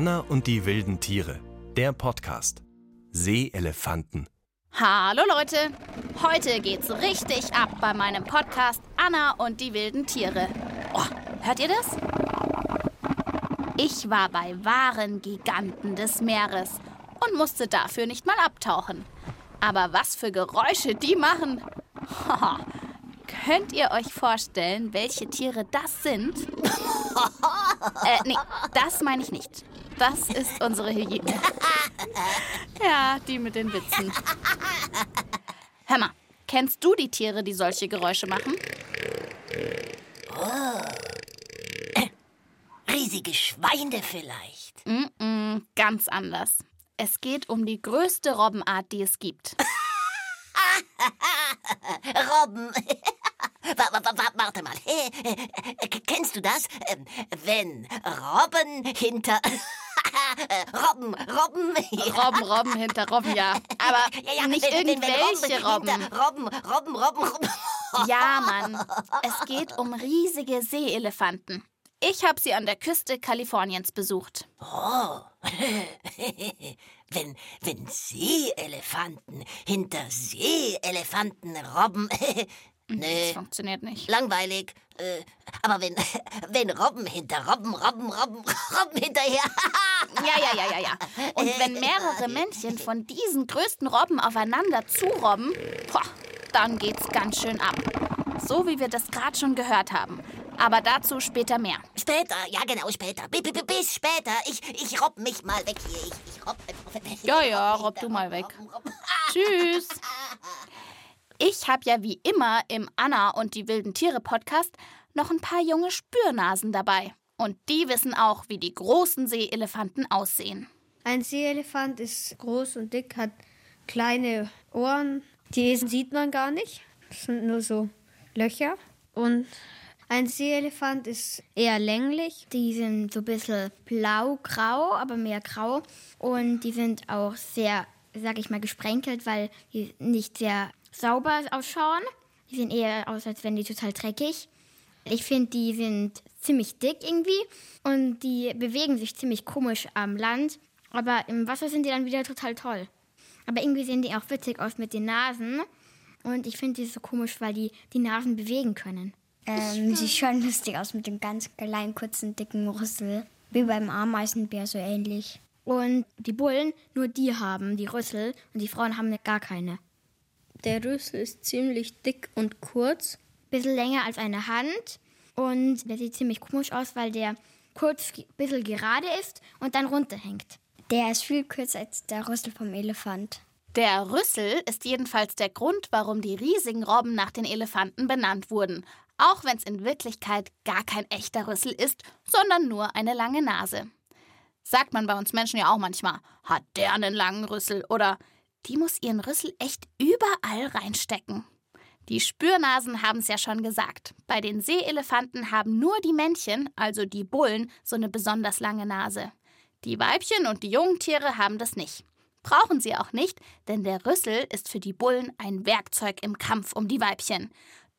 Anna und die wilden Tiere. Der Podcast. Seeelefanten. Hallo Leute, heute geht's richtig ab bei meinem Podcast Anna und die wilden Tiere. Oh, hört ihr das? Ich war bei wahren Giganten des Meeres und musste dafür nicht mal abtauchen. Aber was für Geräusche die machen. Könnt ihr euch vorstellen, welche Tiere das sind? äh, nee, das meine ich nicht. Das ist unsere Hygiene. Ja, die mit den Witzen. Hör mal, kennst du die Tiere, die solche Geräusche machen? Riesige Schweine vielleicht. Mm -mm, ganz anders. Es geht um die größte Robbenart, die es gibt. Robben. Wa- wa- wa- Warte mal. Kennst du das? Ähm, Wenn Robben hinter. Robben, Robben. Robben, Robben hinter Robben, ja. Aber Ja, ja, nicht wenn- irgendwelche Robben. Robben, Robben, Robben, Robben. Ja, Mann. Es geht um riesige Seeelefanten. Ich habe sie an der Küste Kaliforniens besucht. Oh. wenn, wenn Seeelefanten hinter Seeelefanten robben. Das nee, funktioniert nicht. langweilig. Äh, aber wenn, wenn Robben hinter Robben, Robben, Robben, Robben hinterher. Ja, ja, ja, ja, ja. Und wenn mehrere Männchen von diesen größten Robben aufeinander zurobben, boah, dann geht's ganz schön ab. So wie wir das gerade schon gehört haben. Aber dazu später mehr. Später, ja genau, später. Bi- bi- bi- Bis später. Ich, ich robb mich mal weg hier. Ich, ich robb weg. Ja, ja, robb du mal weg. Robben, robben. Tschüss. Ich habe ja wie immer im Anna und die wilden Tiere Podcast noch ein paar junge Spürnasen dabei. Und die wissen auch, wie die großen Seeelefanten aussehen. Ein Seeelefant ist groß und dick, hat kleine Ohren. Die sieht man gar nicht. Das sind nur so Löcher. Und ein Seeelefant ist eher länglich. Die sind so ein bisschen blau-grau, aber mehr grau. Und die sind auch sehr, sag ich mal, gesprenkelt, weil die nicht sehr sauber ausschauen. Die sehen eher aus, als wären die total dreckig. Ich finde, die sind ziemlich dick irgendwie und die bewegen sich ziemlich komisch am Land. Aber im Wasser sind die dann wieder total toll. Aber irgendwie sehen die auch witzig aus mit den Nasen. Und ich finde die so komisch, weil die die Nasen bewegen können. Ähm, sieht schon lustig aus mit dem ganz kleinen, kurzen, dicken Rüssel. Wie beim Ameisenbär so ähnlich. Und die Bullen, nur die haben die Rüssel und die Frauen haben gar keine. Der Rüssel ist ziemlich dick und kurz. Bisschen länger als eine Hand und der sieht ziemlich komisch aus, weil der kurz ein bisschen gerade ist und dann runterhängt. Der ist viel kürzer als der Rüssel vom Elefant. Der Rüssel ist jedenfalls der Grund, warum die riesigen Robben nach den Elefanten benannt wurden. Auch wenn es in Wirklichkeit gar kein echter Rüssel ist, sondern nur eine lange Nase. Sagt man bei uns Menschen ja auch manchmal, hat der einen langen Rüssel oder die muss ihren Rüssel echt überall reinstecken. Die Spürnasen haben es ja schon gesagt. Bei den Seeelefanten haben nur die Männchen, also die Bullen, so eine besonders lange Nase. Die Weibchen und die Jungtiere haben das nicht. Brauchen sie auch nicht, denn der Rüssel ist für die Bullen ein Werkzeug im Kampf um die Weibchen.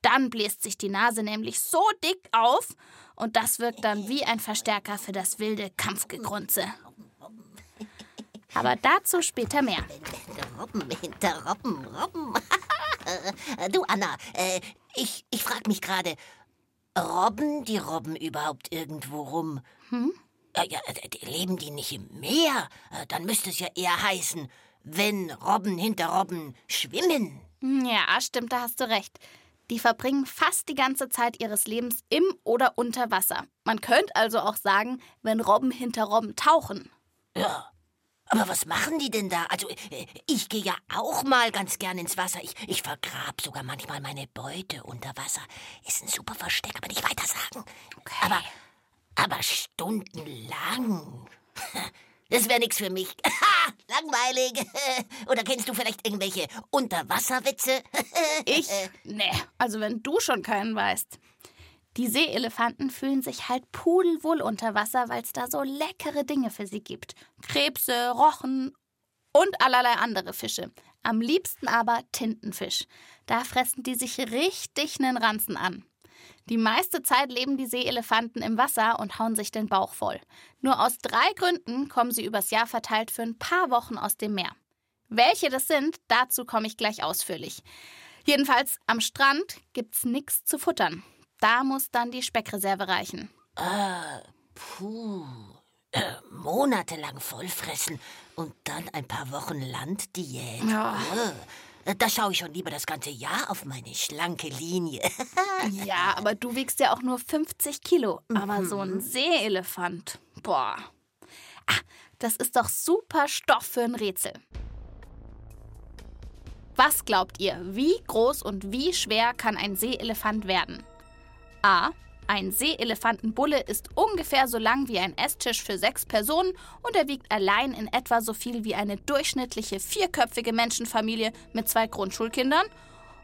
Dann bläst sich die Nase nämlich so dick auf und das wirkt dann wie ein Verstärker für das wilde Kampfgegrunze. Aber dazu später mehr. Robben hinter Robben, Robben. du, Anna, äh, ich, ich frag mich gerade, robben die Robben überhaupt irgendwo rum? Hm? Äh, ja, leben die nicht im Meer? Äh, dann müsste es ja eher heißen, wenn Robben hinter Robben schwimmen. Ja, stimmt, da hast du recht. Die verbringen fast die ganze Zeit ihres Lebens im oder unter Wasser. Man könnte also auch sagen, wenn Robben hinter Robben tauchen. Ja. Aber was machen die denn da? Also, äh, ich gehe ja auch mal ganz gern ins Wasser. Ich, ich vergrab sogar manchmal meine Beute unter Wasser. Ist ein super Versteck, aber nicht weiter sagen. Aber, aber stundenlang. Das wäre nichts für mich. Langweilig. Oder kennst du vielleicht irgendwelche Unterwasserwitze? Ich? Nee, also wenn du schon keinen weißt. Die Seeelefanten fühlen sich halt pudelwohl unter Wasser, weil es da so leckere Dinge für sie gibt. Krebse, Rochen und allerlei andere Fische. Am liebsten aber Tintenfisch. Da fressen die sich richtig nen Ranzen an. Die meiste Zeit leben die Seeelefanten im Wasser und hauen sich den Bauch voll. Nur aus drei Gründen kommen sie übers Jahr verteilt für ein paar Wochen aus dem Meer. Welche das sind, dazu komme ich gleich ausführlich. Jedenfalls am Strand gibt's nichts zu futtern. Da muss dann die Speckreserve reichen. Ah, puh. Äh, monatelang vollfressen und dann ein paar Wochen Landdiät. Ja. Äh, Da schaue ich schon lieber das ganze Jahr auf meine schlanke Linie. Ja, aber du wiegst ja auch nur 50 Kilo. Aber so ein Seeelefant, boah. Ah, das ist doch super Stoff für ein Rätsel. Was glaubt ihr, wie groß und wie schwer kann ein Seeelefant werden? A. Ein Seeelefantenbulle ist ungefähr so lang wie ein Esstisch für sechs Personen und er wiegt allein in etwa so viel wie eine durchschnittliche vierköpfige Menschenfamilie mit zwei Grundschulkindern.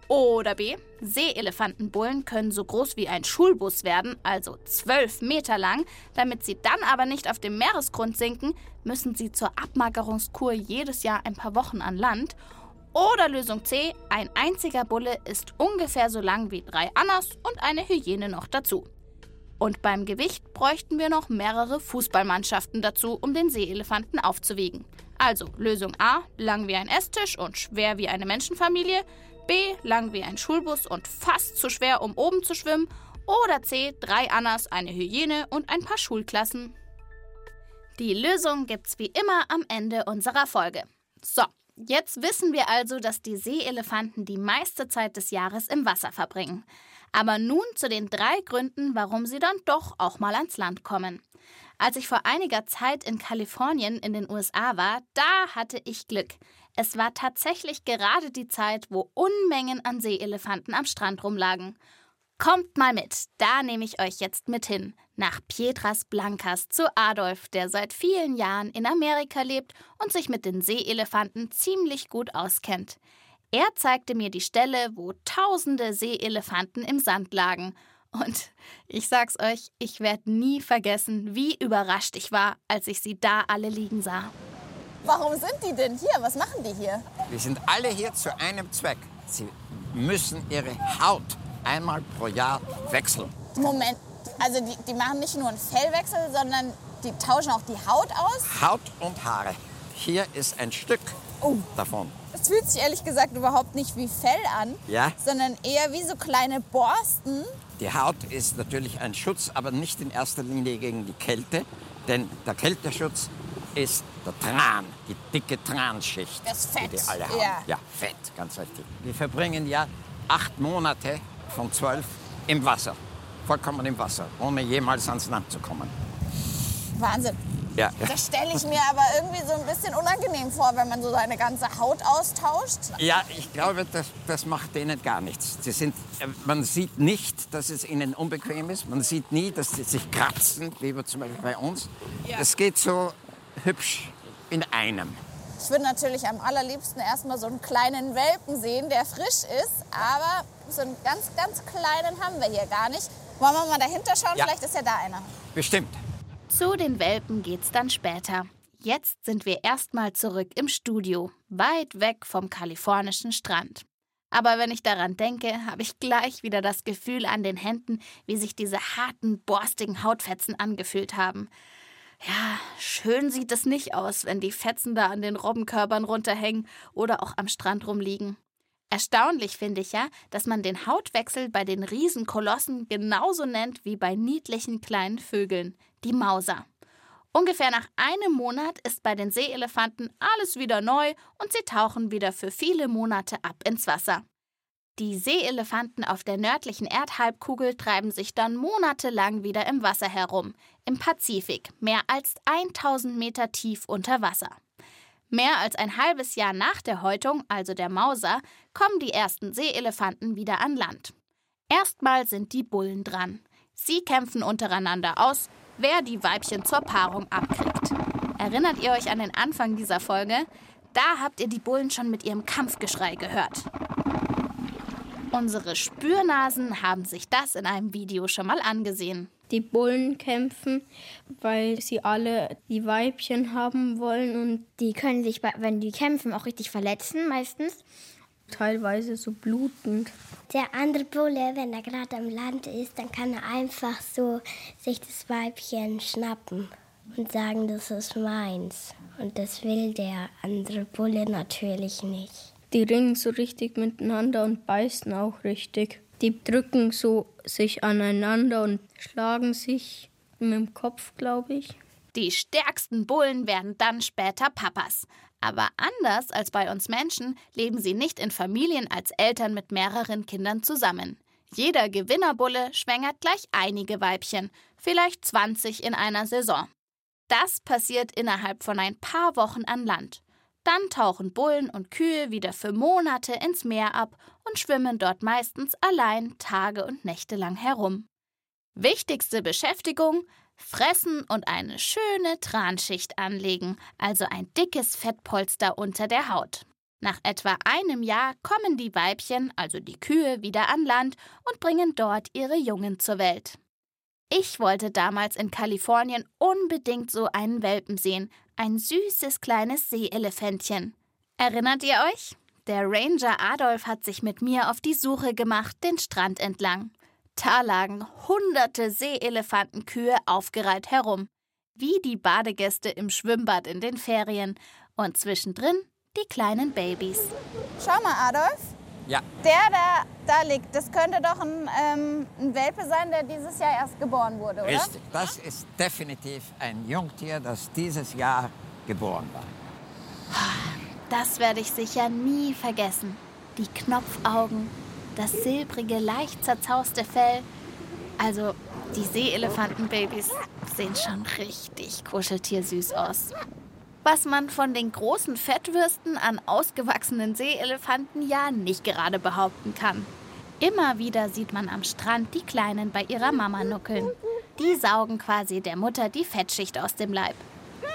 Oder B. Seeelefantenbullen können so groß wie ein Schulbus werden, also zwölf Meter lang. Damit sie dann aber nicht auf dem Meeresgrund sinken, müssen sie zur Abmagerungskur jedes Jahr ein paar Wochen an Land. Oder Lösung C, ein einziger Bulle ist ungefähr so lang wie drei Annas und eine Hyäne noch dazu. Und beim Gewicht bräuchten wir noch mehrere Fußballmannschaften dazu, um den Seeelefanten aufzuwiegen. Also Lösung A, lang wie ein Esstisch und schwer wie eine Menschenfamilie. B, lang wie ein Schulbus und fast zu schwer, um oben zu schwimmen. Oder C, drei Annas, eine Hyäne und ein paar Schulklassen. Die Lösung gibt's wie immer am Ende unserer Folge. So, jetzt wissen wir also, dass die Seeelefanten die meiste Zeit des Jahres im Wasser verbringen. Aber nun zu den drei Gründen, warum sie dann doch auch mal ans Land kommen. Als ich vor einiger Zeit in Kalifornien in den USA war, da hatte ich Glück. Es war tatsächlich gerade die Zeit, wo Unmengen an Seeelefanten am Strand rumlagen. Kommt mal mit, da nehme ich euch jetzt mit hin. Nach Piedras Blancas zu Adolf, der seit vielen Jahren in Amerika lebt und sich mit den Seeelefanten ziemlich gut auskennt. Er zeigte mir die Stelle, wo tausende Seeelefanten im Sand lagen. Und ich sag's euch, ich werde nie vergessen, wie überrascht ich war, als ich sie da alle liegen sah. Warum sind die denn hier? Was machen die hier? Wir sind alle hier zu einem Zweck. Sie müssen ihre Haut einmal pro Jahr wechseln. Moment, also die, die machen nicht nur einen Fellwechsel, sondern die tauschen auch die Haut aus? Haut und Haare. Hier ist ein Stück davon. Es fühlt sich ehrlich gesagt überhaupt nicht wie Fell an, Ja. sondern eher wie so kleine Borsten. Die Haut ist natürlich ein Schutz, aber nicht in erster Linie gegen die Kälte, denn der Kälteschutz ist der Tran, die dicke Transchicht. Das Fett, Die die alle haben. ja. ja, Fett, ganz richtig. Wir verbringen ja acht Monate von zwölf im Wasser. Vollkommen im Wasser, ohne jemals ans Land zu kommen. Wahnsinn. Ja. Das stelle ich mir aber irgendwie so ein bisschen unangenehm vor, wenn man so seine ganze Haut austauscht. Ja, ich glaube, das, das macht denen gar nichts. Sie sind, äh, man sieht nicht, dass es ihnen unbequem ist. Man sieht nie, dass sie sich kratzen, wie wir zum Beispiel bei uns. Es geht so hübsch in einem. Ich würde natürlich am allerliebsten erstmal so einen kleinen Welpen sehen, der frisch ist. Aber so einen ganz, ganz kleinen haben wir hier gar nicht. Wollen wir mal dahinter schauen? Ja. Vielleicht ist ja da einer. Bestimmt. Zu den Welpen geht's dann später. Jetzt sind wir erstmal zurück im Studio, weit weg vom kalifornischen Strand. Aber wenn ich daran denke, habe ich gleich wieder das Gefühl an den Händen, wie sich diese harten, borstigen Hautfetzen angefühlt haben. Ja, schön sieht es nicht aus, wenn die Fetzen da an den Robbenkörpern runterhängen oder auch am Strand rumliegen. Erstaunlich finde ich ja, dass man den Hautwechsel bei den Riesenkolossen genauso nennt wie bei niedlichen kleinen Vögeln, die Mauser. Ungefähr nach einem Monat ist bei den Seeelefanten alles wieder neu und sie tauchen wieder für viele Monate ab ins Wasser. Die Seeelefanten auf der nördlichen Erdhalbkugel treiben sich dann monatelang wieder im Wasser herum, im Pazifik, mehr als 1000 Meter tief unter Wasser. Mehr als ein halbes Jahr nach der Häutung, also der Mauser, kommen die ersten Seeelefanten wieder an Land. Erstmal sind die Bullen dran. Sie kämpfen untereinander aus, wer die Weibchen zur Paarung abkriegt. Erinnert ihr euch an den Anfang dieser Folge? Da habt ihr die Bullen schon mit ihrem Kampfgeschrei gehört. Unsere Spürnasen haben sich das in einem Video schon mal angesehen. Die Bullen kämpfen, weil sie alle die Weibchen haben wollen und Die können sich, bei- wenn die kämpfen, auch richtig verletzen meistens. teilweise so blutend. Der andere Bulle, wenn er gerade am Land ist, dann kann er einfach so sich das Weibchen schnappen und sagen, das ist meins. Und das will der andere Bulle natürlich nicht. Die ringen so richtig miteinander und beißen auch richtig. Die drücken so sich aneinander und schlagen sich mit dem Kopf, glaube ich. Die stärksten Bullen werden dann später Papas. Aber anders als bei uns Menschen leben sie nicht in Familien als Eltern mit mehreren Kindern zusammen. Jeder Gewinnerbulle schwängert gleich einige Weibchen, vielleicht 20 in einer Saison. Das passiert innerhalb von ein paar Wochen an Land. Dann tauchen Bullen und Kühe wieder für Monate ins Meer ab und schwimmen dort meistens allein Tage und Nächte lang herum. Wichtigste Beschäftigung fressen und eine schöne Transchicht anlegen, also ein dickes Fettpolster unter der Haut. Nach etwa einem Jahr kommen die Weibchen, also die Kühe, wieder an Land und bringen dort ihre Jungen zur Welt. Ich wollte damals in Kalifornien unbedingt so einen Welpen sehen, ein süßes kleines Seeelefantchen. Erinnert ihr euch? Der Ranger Adolf hat sich mit mir auf die Suche gemacht, den Strand entlang. Da lagen hunderte Seeelefantenkühe aufgereiht herum, wie die Badegäste im Schwimmbad in den Ferien. Und zwischendrin die kleinen Babys. Schau mal, Adolf. Ja. Der, der da liegt, das könnte doch ein, ähm, ein Welpe sein, der dieses Jahr erst geboren wurde, oder? Richtig. Das ist definitiv ein Jungtier, das dieses Jahr geboren war. Das werde ich sicher nie vergessen. Die Knopfaugen, das silbrige, leicht zerzauste Fell. Also, die Seeelefantenbabys sehen schon richtig kuscheltiersüß aus. Was man von den großen Fettwürsten an ausgewachsenen Seeelefanten ja nicht gerade behaupten kann. Immer wieder sieht man am Strand die Kleinen bei ihrer Mama nuckeln. Die saugen quasi der Mutter die Fettschicht aus dem Leib.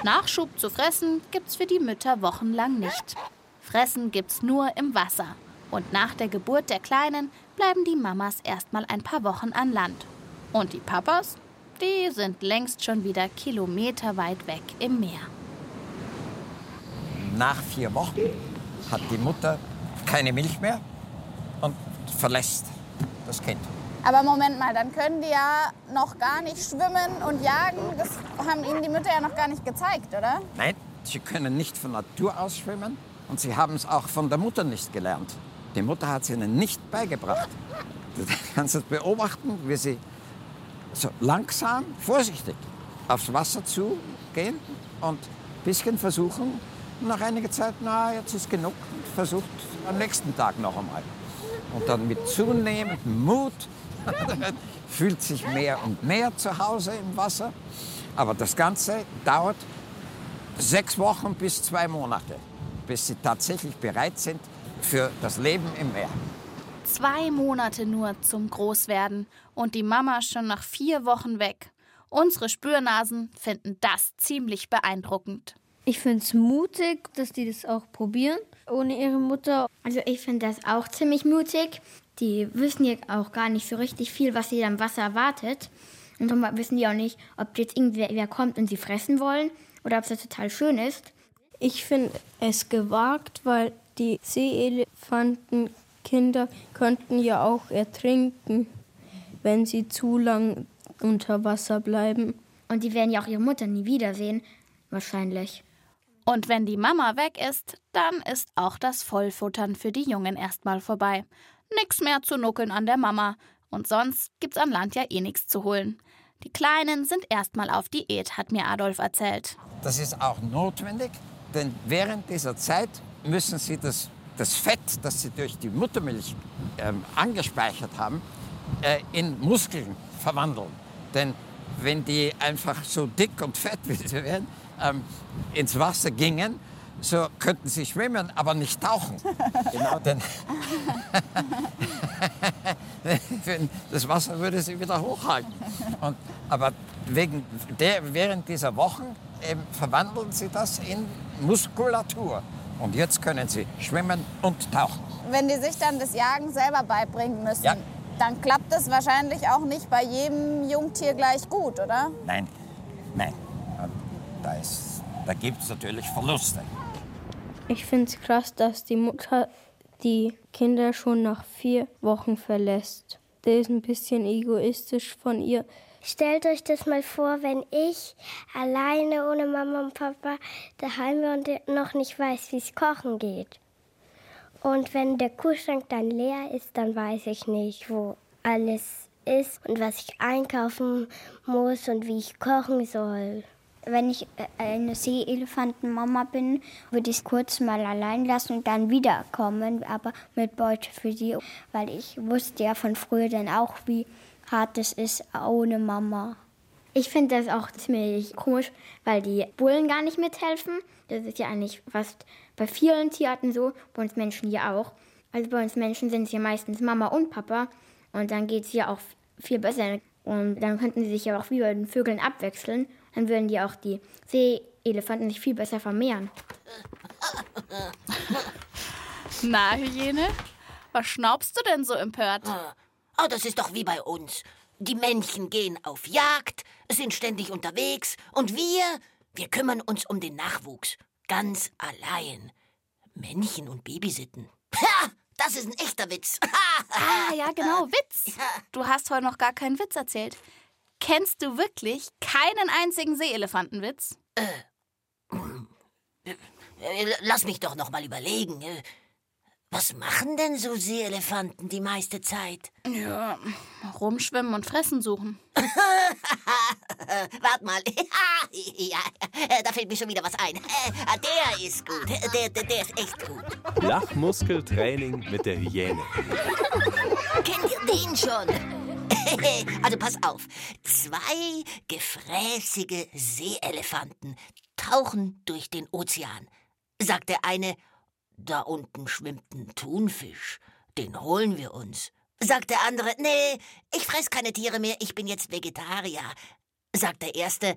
Nachschub zu fressen gibt's für die Mütter wochenlang nicht. Fressen gibt's nur im Wasser. Und nach der Geburt der Kleinen bleiben die Mamas erstmal ein paar Wochen an Land. Und die Papas, die sind längst schon wieder kilometerweit weg im Meer. Nach vier Wochen hat die Mutter keine Milch mehr und verlässt das Kind. Aber Moment mal, dann können die ja noch gar nicht schwimmen und jagen. Das haben ihnen die Mütter ja noch gar nicht gezeigt, oder? Nein, sie können nicht von Natur aus schwimmen und sie haben es auch von der Mutter nicht gelernt. Die Mutter hat es ihnen nicht beigebracht. Du kannst es beobachten, wie sie so langsam, vorsichtig aufs Wasser zugehen und ein bisschen versuchen, nach einiger Zeit, na, jetzt ist genug, und versucht am nächsten Tag noch einmal. Und dann mit zunehmendem Mut fühlt sich mehr und mehr zu Hause im Wasser. Aber das Ganze dauert sechs Wochen bis zwei Monate, bis sie tatsächlich bereit sind für das Leben im Meer. Zwei Monate nur zum Großwerden und die Mama schon nach vier Wochen weg. Unsere Spürnasen finden das ziemlich beeindruckend. Ich finde es mutig, dass die das auch probieren, ohne ihre Mutter. Also ich finde das auch ziemlich mutig. Die wissen ja auch gar nicht so richtig viel, was sie da im Wasser erwartet. Und darum wissen die auch nicht, ob jetzt irgendwer kommt und sie fressen wollen oder ob es total schön ist. Ich finde es gewagt, weil die Seeelefantenkinder könnten ja auch ertrinken, wenn sie zu lang unter Wasser bleiben. Und die werden ja auch ihre Mutter nie wiedersehen, wahrscheinlich. Und wenn die Mama weg ist, dann ist auch das Vollfuttern für die Jungen erstmal vorbei. Nix mehr zu nuckeln an der Mama. Und sonst gibt's an Land ja eh nichts zu holen. Die Kleinen sind erstmal auf Diät, hat mir Adolf erzählt. Das ist auch notwendig, denn während dieser Zeit müssen sie das, das Fett, das sie durch die Muttermilch ähm, angespeichert haben, äh, in Muskeln verwandeln. Denn wenn die einfach so dick und fett wie sie werden, ähm, ins Wasser gingen, so könnten sie schwimmen, aber nicht tauchen. genau, denn das Wasser würde sie wieder hochhalten. Und, aber wegen der, während dieser Wochen ähm, verwandeln sie das in Muskulatur. Und jetzt können sie schwimmen und tauchen. Wenn die sich dann das Jagen selber beibringen müssen, Ja. Dann klappt es wahrscheinlich auch nicht bei jedem Jungtier gleich gut, oder? Nein, nein. Da, ist- da gibt es natürlich Verluste. Ich finde es krass, dass die Mutter die Kinder schon nach vier Wochen verlässt. Der ist ein bisschen egoistisch von ihr. Stellt euch das mal vor, wenn ich alleine ohne Mama und Papa daheim bin und noch nicht weiß, wie es kochen geht. Und wenn der Kühlschrank dann leer ist, dann weiß ich nicht, wo alles ist und was ich einkaufen muss und wie ich kochen soll. Wenn ich äh, eine Seeelefantenmama bin, würde ich es kurz mal allein lassen und dann wiederkommen, aber mit Beute für sie, weil ich wusste ja von früher dann auch, wie hart es ist ohne Mama. Ich finde das auch ziemlich komisch, weil die Bullen gar nicht mithelfen. Das ist ja eigentlich fast bei vielen Tierarten so, bei uns Menschen hier auch. Also bei uns Menschen sind es ja meistens Mama und Papa und dann geht es hier auch viel besser. Und dann könnten sie sich ja auch wie bei den Vögeln abwechseln. Dann würden die auch die Seeelefanten sich viel besser vermehren. Na, Hyäne, was schnaubst du denn so empört? Oh, das ist doch wie bei uns. Die Männchen gehen auf Jagd, sind ständig unterwegs und wir, wir kümmern uns um den Nachwuchs. Ganz allein. Männchen und Babysitten. Ha! Das ist ein echter Witz. ah, ja, genau, Witz. Du hast heute noch gar keinen Witz erzählt. Kennst du wirklich keinen einzigen Seeelefantenwitz? Äh, äh, lass mich doch noch mal überlegen. Was machen denn so Seeelefanten die meiste Zeit? Ja, rumschwimmen und Fressen suchen. Wart mal. ja, da fällt mir schon wieder was ein. Der ist gut. Der, der, der ist echt gut. Lachmuskeltraining mit der Hyäne. Kennt ihr den schon? also pass auf. Zwei gefräßige Seeelefanten tauchen durch den Ozean. Sagt der eine, da unten schwimmt ein Thunfisch. Den holen wir uns. Sagt der andere, nee, ich fress keine Tiere mehr, ich bin jetzt Vegetarier. Sagt der erste,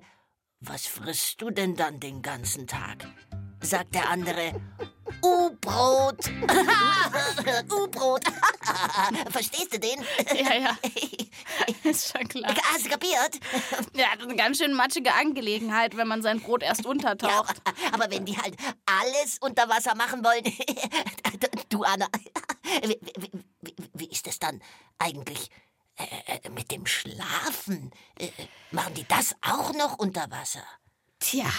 was frisst du denn dann den ganzen Tag? Sagt der andere, U-Brot. U-Brot. Verstehst du den? Ja, ja. Ist schon klar. Hast du kapiert? Ja, das ist eine ganz schön matschige Angelegenheit, wenn man sein Brot erst untertaucht. Ja, aber wenn die halt alles unter Wasser machen wollen. du, Anna, wie, wie, wie ist es dann eigentlich äh, mit dem Schlafen? Äh, machen die das auch noch unter Wasser? Tja,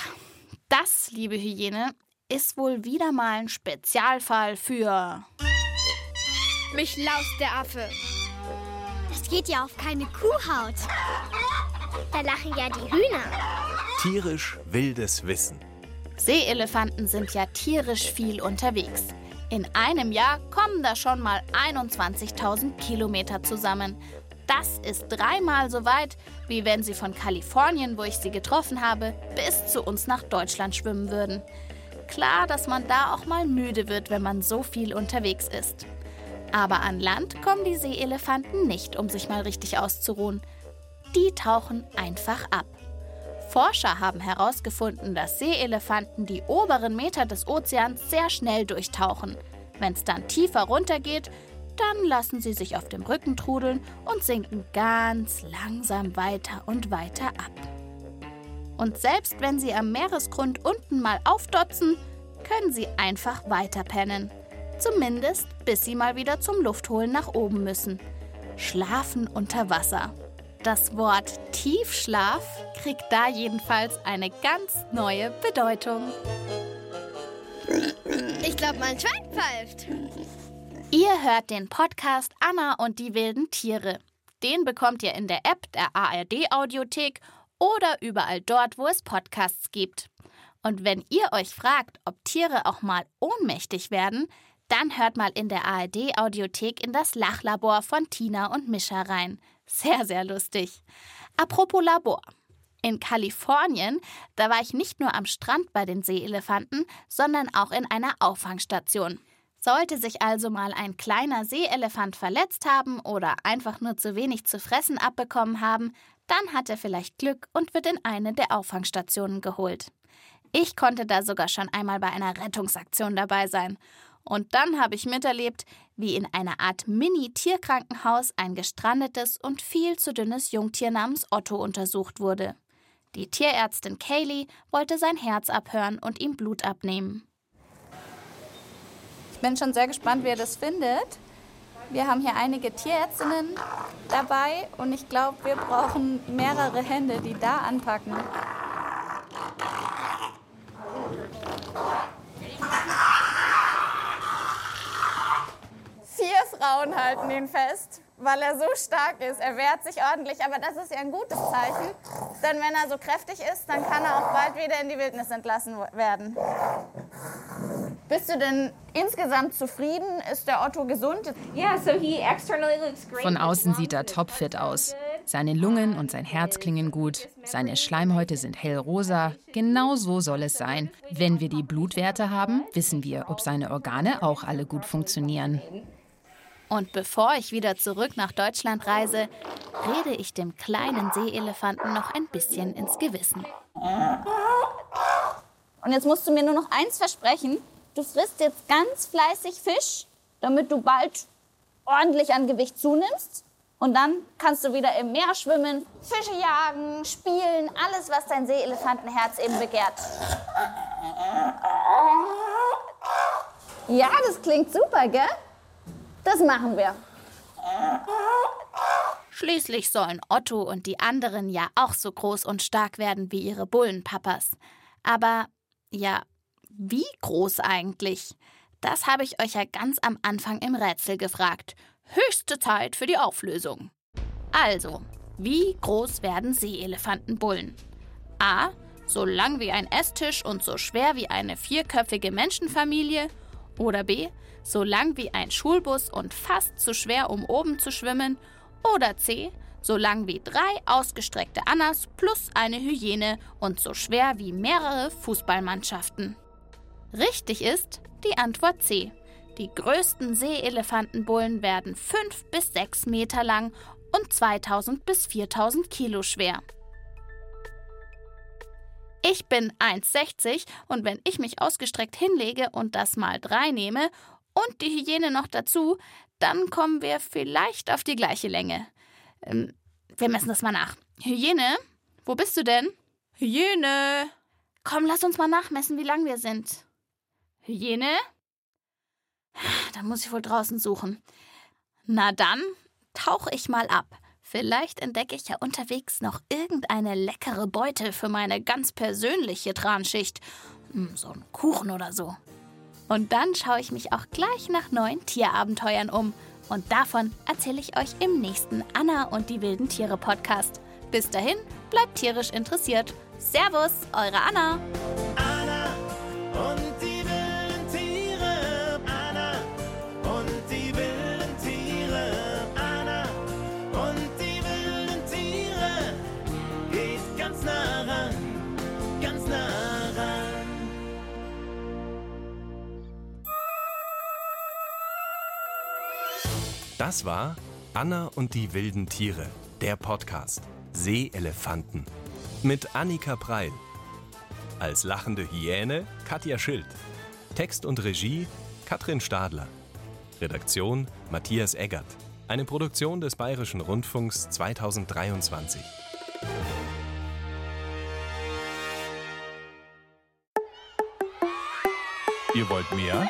das, liebe Hyäne, ist wohl wieder mal ein Spezialfall für. Mich laust der Affe. Das geht ja auf keine Kuhhaut. Da lachen ja die Hühner. Tierisch wildes Wissen. Seeelefanten sind ja tierisch viel unterwegs. In einem Jahr kommen da schon mal 21.000 Kilometer zusammen. Das ist dreimal so weit, wie wenn sie von Kalifornien, wo ich sie getroffen habe, bis zu uns nach Deutschland schwimmen würden. Klar, dass man da auch mal müde wird, wenn man so viel unterwegs ist. Aber an Land kommen die Seeelefanten nicht, um sich mal richtig auszuruhen. Die tauchen einfach ab. Forscher haben herausgefunden, dass Seeelefanten die oberen Meter des Ozeans sehr schnell durchtauchen. Wenn es dann tiefer runtergeht, dann lassen sie sich auf dem Rücken trudeln und sinken ganz langsam weiter und weiter ab. Und selbst wenn sie am Meeresgrund unten mal aufdotzen, können sie einfach weiterpennen. Zumindest bis sie mal wieder zum Luftholen nach oben müssen. Schlafen unter Wasser. Das Wort Tiefschlaf kriegt da jedenfalls eine ganz neue Bedeutung. Ich glaube, mein Schwein pfeift. Ihr hört den Podcast Anna und die wilden Tiere. Den bekommt ihr in der App der ARD Audiothek oder überall dort, wo es Podcasts gibt. Und wenn ihr euch fragt, ob Tiere auch mal ohnmächtig werden, dann hört mal in der ARD Audiothek in das Lachlabor von Tina und Mischa rein. Sehr, sehr lustig. Apropos Labor. In Kalifornien, da war ich nicht nur am Strand bei den Seeelefanten, sondern auch in einer Auffangstation. Sollte sich also mal ein kleiner Seeelefant verletzt haben oder einfach nur zu wenig zu fressen abbekommen haben, dann hat er vielleicht Glück und wird in eine der Auffangstationen geholt. Ich konnte da sogar schon einmal bei einer Rettungsaktion dabei sein. Und dann habe ich miterlebt, wie in einer Art Mini-Tierkrankenhaus ein gestrandetes und viel zu dünnes Jungtier namens Otto untersucht wurde. Die Tierärztin Kaylee wollte sein Herz abhören und ihm Blut abnehmen. Ich bin schon sehr gespannt, wie ihr das findet. Wir haben hier einige Tierärztinnen dabei und ich glaube, wir brauchen mehrere Hände, die da anpacken. Vier Frauen halten ihn fest, weil er so stark ist. Er wehrt sich ordentlich, aber das ist ja ein gutes Zeichen. Denn wenn er so kräftig ist, dann kann er auch bald wieder in die Wildnis entlassen werden. Bist du denn insgesamt zufrieden? Ist der Otto gesund? Von außen sieht er topfit aus. Seine Lungen und sein Herz klingen gut. Seine Schleimhäute sind hellrosa. Genau so soll es sein. Wenn wir die Blutwerte haben, wissen wir, ob seine Organe auch alle gut funktionieren. Und bevor ich wieder zurück nach Deutschland reise, rede ich dem kleinen Seeelefanten noch ein bisschen ins Gewissen. Und jetzt musst du mir nur noch eins versprechen. Du frisst jetzt ganz fleißig Fisch, damit du bald ordentlich an Gewicht zunimmst. Und dann kannst du wieder im Meer schwimmen, Fische jagen, spielen, alles, was dein Seeelefantenherz eben begehrt. Ja, das klingt super, gell? Das machen wir. Schließlich sollen Otto und die anderen ja auch so groß und stark werden wie ihre Bullenpapas. Aber ja, wie groß eigentlich? Das habe ich euch ja ganz am Anfang im Rätsel gefragt. Höchste Zeit für die Auflösung. Also, wie groß werden Seeelefantenbullen? A. So lang wie ein Esstisch und so schwer wie eine vierköpfige Menschenfamilie. Oder B. So lang wie ein Schulbus und fast zu schwer, um oben zu schwimmen. Oder C. So lang wie drei ausgestreckte Annas plus eine Hyäne und so schwer wie mehrere Fußballmannschaften. Richtig ist die Antwort C. Die größten Seeelefantenbullen werden 5 bis 6 Meter lang und 2000 bis 4000 Kilo schwer. Ich bin 1,60 und wenn ich mich ausgestreckt hinlege und das mal 3 nehme und die Hyäne noch dazu, dann kommen wir vielleicht auf die gleiche Länge. Ähm, wir messen das mal nach. Hyäne, wo bist du denn? Hyäne! Komm, lass uns mal nachmessen, wie lang wir sind. Hyäne? Da muss ich wohl draußen suchen. Na dann, tauche ich mal ab. Vielleicht entdecke ich ja unterwegs noch irgendeine leckere Beute für meine ganz persönliche Transchicht. Hm, so ein Kuchen oder so. Und dann schaue ich mich auch gleich nach neuen Tierabenteuern um. Und davon erzähle ich euch im nächsten Anna und die wilden Tiere Podcast. Bis dahin, bleibt tierisch interessiert. Servus, eure Anna. Anna Das war Anna und die wilden Tiere, der Podcast Seeelefanten mit Annika Preil. Als lachende Hyäne Katja Schild. Text und Regie Katrin Stadler. Redaktion Matthias Eggert. Eine Produktion des Bayerischen Rundfunks 2023. Ihr wollt mehr?